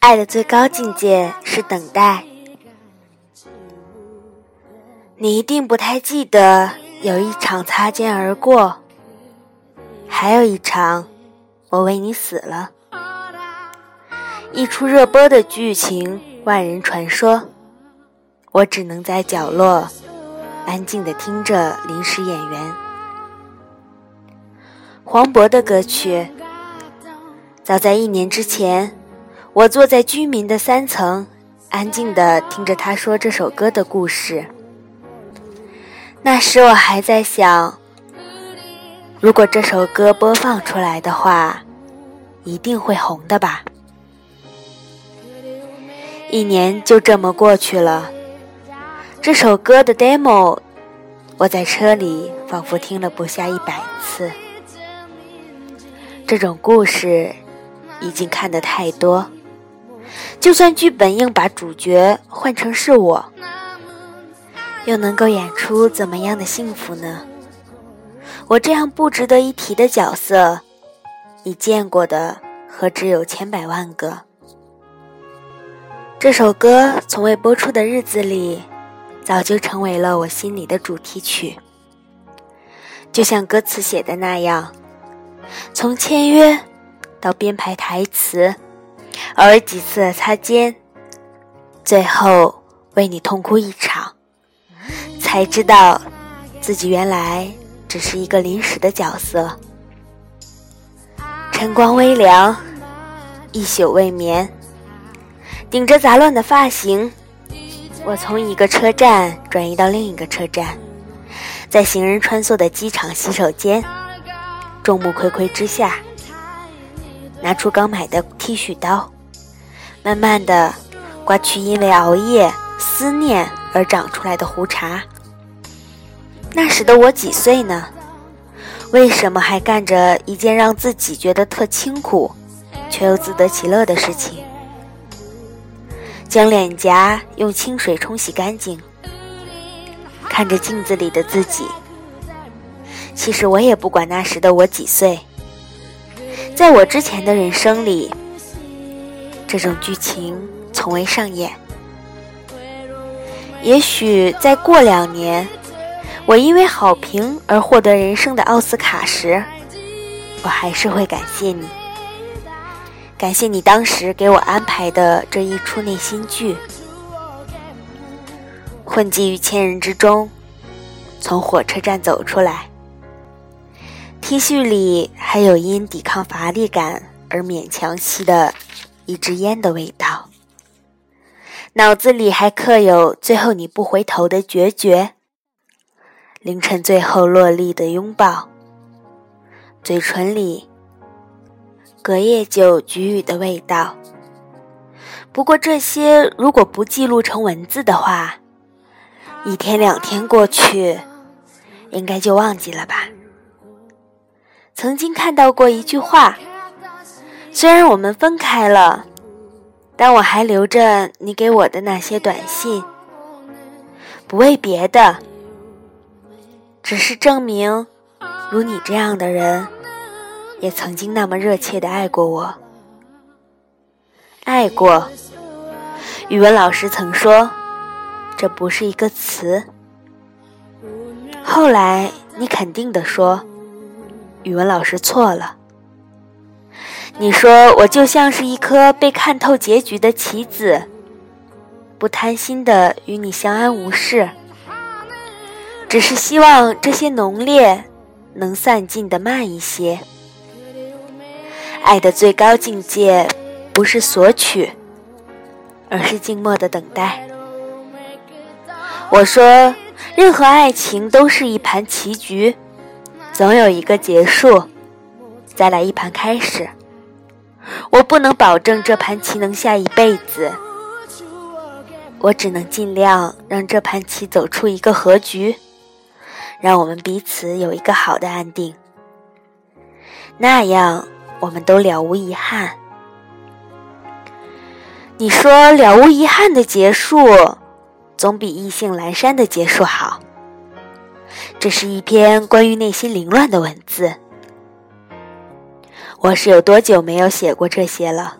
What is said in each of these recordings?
爱的最高境界是等待。你一定不太记得，有一场擦肩而过，还有一场我为你死了。一出热播的剧情，万人传说，我只能在角落安静的听着临时演员。黄渤的歌曲，早在一年之前。我坐在居民的三层，安静地听着他说这首歌的故事。那时我还在想，如果这首歌播放出来的话，一定会红的吧。一年就这么过去了，这首歌的 demo，我在车里仿佛听了不下一百次。这种故事已经看得太多。就算剧本硬把主角换成是我，又能够演出怎么样的幸福呢？我这样不值得一提的角色，你见过的何止有千百万个？这首歌从未播出的日子里，早就成为了我心里的主题曲。就像歌词写的那样，从签约到编排台词。偶尔几次的擦肩，最后为你痛哭一场，才知道自己原来只是一个临时的角色。晨光微凉，一宿未眠，顶着杂乱的发型，我从一个车站转移到另一个车站，在行人穿梭的机场洗手间，众目睽睽之下。拿出刚买的剃须刀，慢慢的刮去因为熬夜、思念而长出来的胡茬。那时的我几岁呢？为什么还干着一件让自己觉得特清苦，却又自得其乐的事情？将脸颊用清水冲洗干净，看着镜子里的自己。其实我也不管那时的我几岁。在我之前的人生里，这种剧情从未上演。也许再过两年，我因为好评而获得人生的奥斯卡时，我还是会感谢你，感谢你当时给我安排的这一出内心剧。混迹于千人之中，从火车站走出来。T 恤里还有因抵抗乏力感而勉强吸的一支烟的味道，脑子里还刻有最后你不回头的决绝，凌晨最后落力的拥抱，嘴唇里隔夜酒菊雨的味道。不过这些如果不记录成文字的话，一天两天过去，应该就忘记了吧。曾经看到过一句话，虽然我们分开了，但我还留着你给我的那些短信，不为别的，只是证明，如你这样的人，也曾经那么热切的爱过我。爱过，语文老师曾说，这不是一个词。后来你肯定的说。语文老师错了。你说我就像是一颗被看透结局的棋子，不贪心的与你相安无事，只是希望这些浓烈能散尽的慢一些。爱的最高境界不是索取，而是静默的等待。我说，任何爱情都是一盘棋局。总有一个结束，再来一盘开始。我不能保证这盘棋能下一辈子，我只能尽量让这盘棋走出一个和局，让我们彼此有一个好的安定。那样，我们都了无遗憾。你说了无遗憾的结束，总比意兴阑珊的结束好。这是一篇关于内心凌乱的文字，我是有多久没有写过这些了？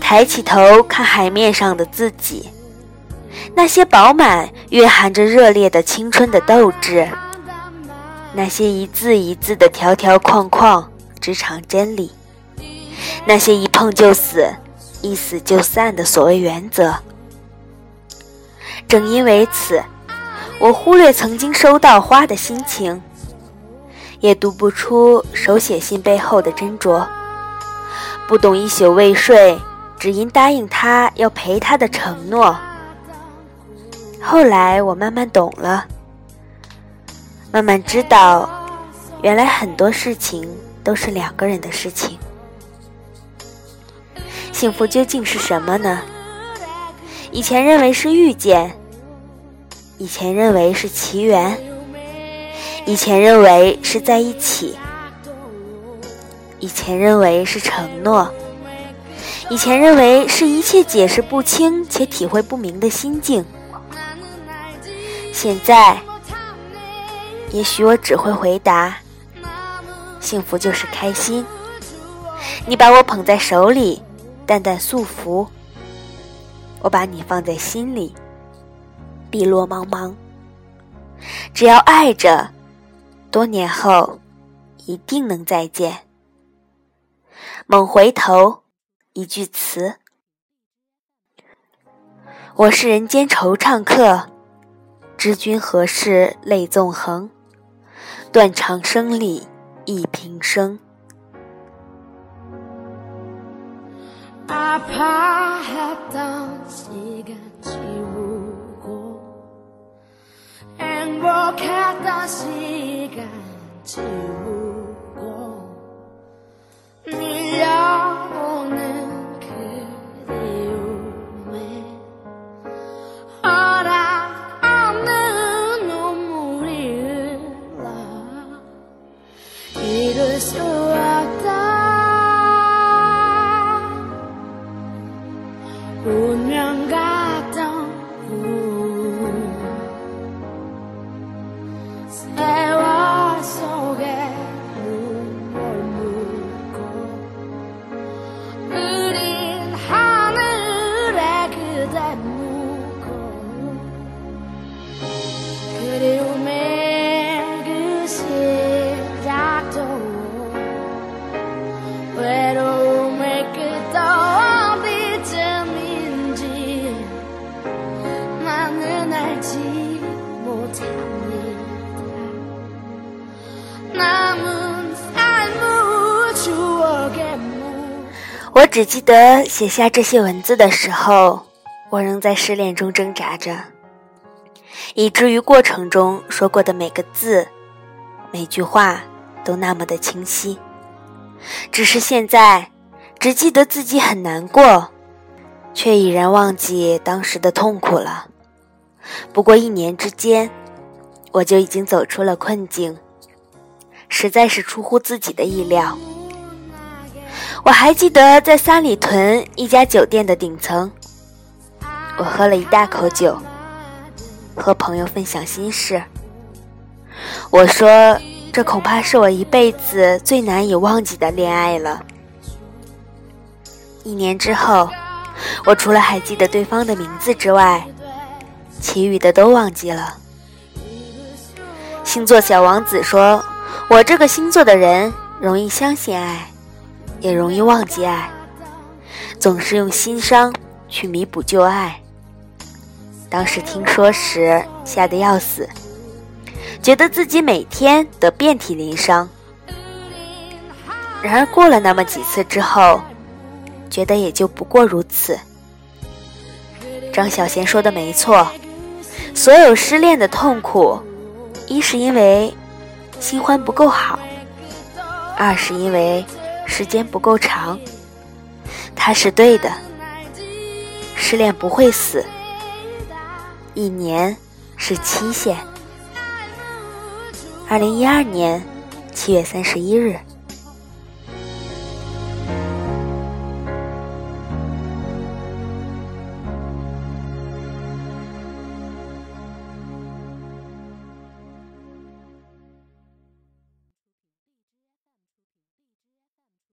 抬起头看海面上的自己，那些饱满、蕴含着热烈的青春的斗志，那些一字一字的条条框框、职场真理，那些一碰就死、一死就散的所谓原则。正因为此，我忽略曾经收到花的心情，也读不出手写信背后的斟酌，不懂一宿未睡。只因答应他要陪他的承诺。后来我慢慢懂了，慢慢知道，原来很多事情都是两个人的事情。幸福究竟是什么呢？以前认为是遇见，以前认为是奇缘，以前认为是在一起，以前认为是承诺。以前认为是一切解释不清且体会不明的心境，现在，也许我只会回答：幸福就是开心。你把我捧在手里，淡淡素服；我把你放在心里，碧落茫茫。只要爱着，多年后一定能再见。猛回头。一句词，我是人间惆怅客，知君何事泪纵横？断肠声里忆平生。 행복했던 시간 지워 我只记得写下这些文字的时候，我仍在失恋中挣扎着，以至于过程中说过的每个字、每句话都那么的清晰。只是现在，只记得自己很难过，却已然忘记当时的痛苦了。不过一年之间，我就已经走出了困境，实在是出乎自己的意料。我还记得在三里屯一家酒店的顶层，我喝了一大口酒，和朋友分享心事。我说：“这恐怕是我一辈子最难以忘记的恋爱了。”一年之后，我除了还记得对方的名字之外，其余的都忘记了。星座小王子说：“我这个星座的人容易相信爱。”也容易忘记爱，总是用心伤去弥补旧爱。当时听说时吓得要死，觉得自己每天得遍体鳞伤。然而过了那么几次之后，觉得也就不过如此。张小娴说的没错，所有失恋的痛苦，一是因为新欢不够好，二是因为。时间不够长，他是对的。失恋不会死，一年是期限。二零一二年七月三十一日。